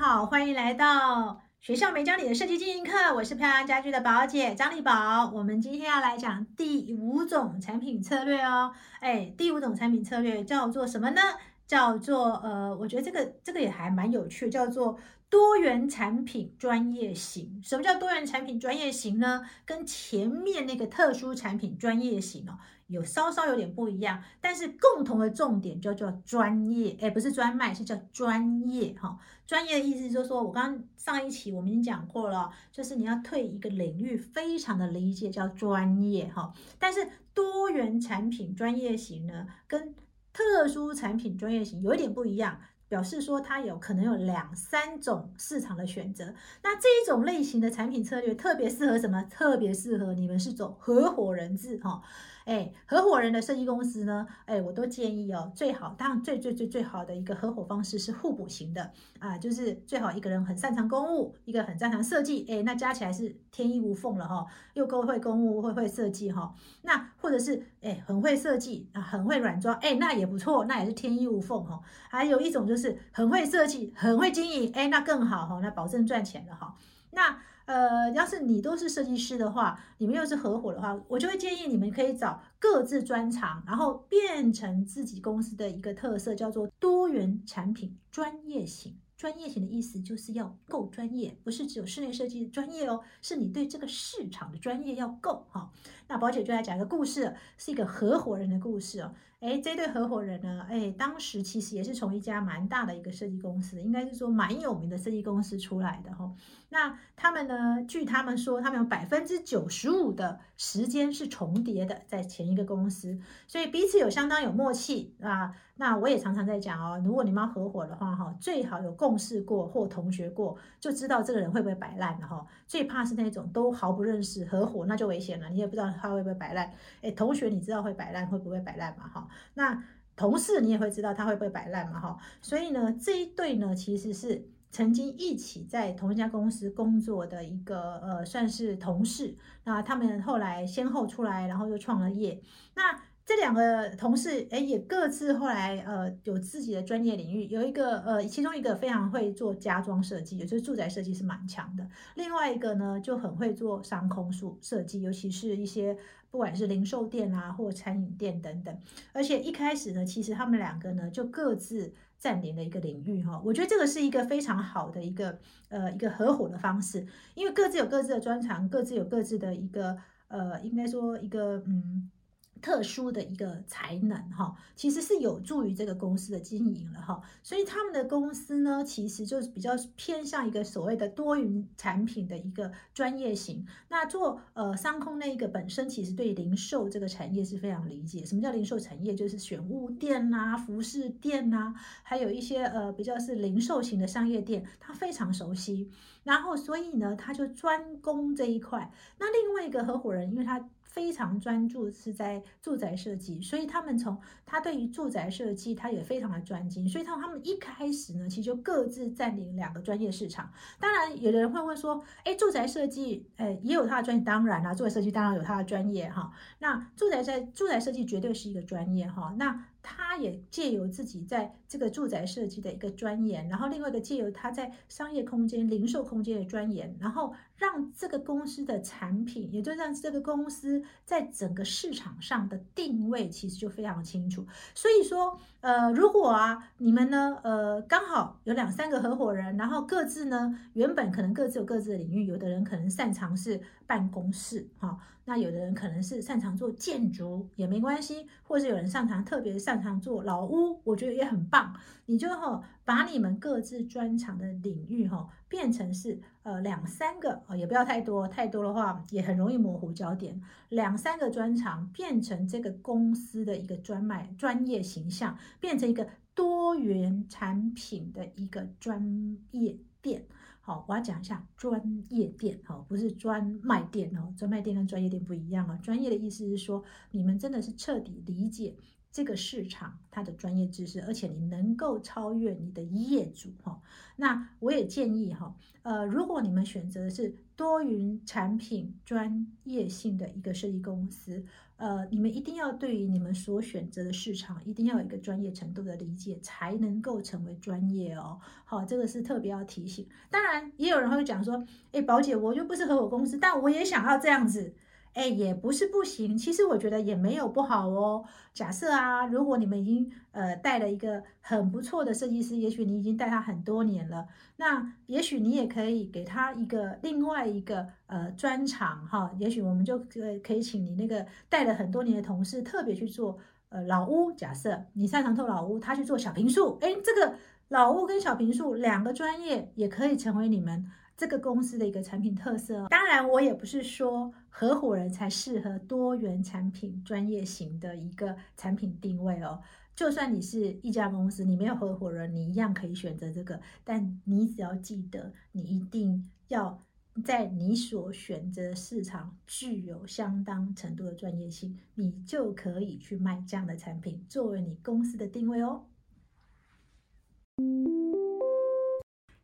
好，欢迎来到学校没教你的设计经营课。我是漂亮家居的宝姐张丽宝。我们今天要来讲第五种产品策略哦。哎，第五种产品策略叫做什么呢？叫做呃，我觉得这个这个也还蛮有趣，叫做多元产品专业型。什么叫多元产品专业型呢？跟前面那个特殊产品专业型哦。有稍稍有点不一样，但是共同的重点就叫专业，哎，不是专卖，是叫专业哈。专业的意思就是说，我刚刚上一期我们已经讲过了，就是你要对一个领域非常的理解，叫专业哈。但是多元产品专业型呢，跟特殊产品专业型有一点不一样。表示说，它有可能有两三种市场的选择。那这一种类型的产品策略特别适合什么？特别适合你们是走合伙人制哈。哎，合伙人的设计公司呢？哎，我都建议哦，最好当然最最最最好的一个合伙方式是互补型的啊，就是最好一个人很擅长公务，一个很擅长设计，哎，那加起来是天衣无缝了哈，又够会公务，会会设计哈。那或者是哎很会设计啊，很会软装，哎，那也不错，那也是天衣无缝哈。还有一种就是很会设计，很会经营，哎，那更好哈，那保证赚钱的哈。那呃，要是你都是设计师的话，你们又是合伙的话，我就会建议你们可以找各自专长，然后变成自己公司的一个特色，叫做多元产品专业型。专业型的意思就是要够专业，不是只有室内设计专业哦，是你对这个市场的专业要够哈。那宝姐就来讲一个故事，是一个合伙人的故事哦。哎，这对合伙人呢，哎，当时其实也是从一家蛮大的一个设计公司，应该是说蛮有名的设计公司出来的哈。那他们呢，据他们说，他们有百分之九十五的时间是重叠的，在前一个公司，所以彼此有相当有默契啊。那我也常常在讲哦，如果你们要合伙的话哈，最好有共事过或同学过，就知道这个人会不会摆烂的哈。最怕是那种都毫不认识合伙，那就危险了，你也不知道他会不会摆烂。哎，同学你知道会摆烂会不会摆烂嘛哈？那同事你也会知道他会不会摆烂嘛哈，所以呢，这一对呢其实是曾经一起在同一家公司工作的一个呃算是同事，那他们后来先后出来，然后又创了业，那。这两个同事，哎，也各自后来，呃，有自己的专业领域。有一个，呃，其中一个非常会做家装设计，也就是住宅设计是蛮强的。另外一个呢，就很会做商空数设计，尤其是一些不管是零售店啊，或餐饮店等等。而且一开始呢，其实他们两个呢，就各自占领了一个领域，哈。我觉得这个是一个非常好的一个，呃，一个合伙的方式，因为各自有各自的专长，各自有各自的一个，呃，应该说一个，嗯。特殊的一个才能哈，其实是有助于这个公司的经营了哈，所以他们的公司呢，其实就是比较偏向一个所谓的多云产品的一个专业型。那做呃商空那一个本身，其实对零售这个产业是非常理解。什么叫零售产业？就是选物店呐、服饰店呐，还有一些呃比较是零售型的商业店，他非常熟悉。然后所以呢，他就专攻这一块。那另外一个合伙人，因为他非常专注是在住宅设计，所以他们从他对于住宅设计他也非常的专精，所以他他们一开始呢，其实就各自占领两个专业市场。当然，有的人会问说，哎，住宅设计，哎，也有他的专业，当然啦，住宅设计当然有他的专业哈。那住宅在住宅设计绝对是一个专业哈。那他也借由自己在这个住宅设计的一个钻研，然后另外一个借由他在商业空间、零售空间的钻研，然后让这个公司的产品，也就让这个公司在整个市场上的定位其实就非常清楚。所以说，呃，如果啊，你们呢，呃，刚好有两三个合伙人，然后各自呢，原本可能各自有各自的领域，有的人可能擅长是办公室，哈。那有的人可能是擅长做建筑也没关系，或者有人擅长特别擅擅长做老屋，我觉得也很棒。你就哈把你们各自专长的领域哈变成是呃两三个哦，也不要太多，太多的话也很容易模糊焦点。两三个专长变成这个公司的一个专卖专业形象，变成一个多元产品的一个专业店。好，我要讲一下专业店，哈，不是专卖店哦，专卖店跟专业店不一样啊。专业的意思是说，你们真的是彻底理解这个市场它的专业知识，而且你能够超越你的业主，哈。那我也建议哈，呃，如果你们选择的是多云产品专业性的一个设计公司。呃，你们一定要对于你们所选择的市场，一定要有一个专业程度的理解，才能够成为专业哦。好，这个是特别要提醒。当然，也有人会讲说，哎，宝姐，我又不是合伙公司，但我也想要这样子。哎，也不是不行，其实我觉得也没有不好哦。假设啊，如果你们已经呃带了一个很不错的设计师，也许你已经带他很多年了，那也许你也可以给他一个另外一个呃专长哈。也许我们就可可以请你那个带了很多年的同事，特别去做呃老屋。假设你擅长做老屋，他去做小平数，哎，这个老屋跟小平数两个专业也可以成为你们。这个公司的一个产品特色，当然我也不是说合伙人才适合多元产品专业型的一个产品定位哦。就算你是一家公司，你没有合伙人，你一样可以选择这个。但你只要记得，你一定要在你所选择市场具有相当程度的专业性，你就可以去卖这样的产品，作为你公司的定位哦。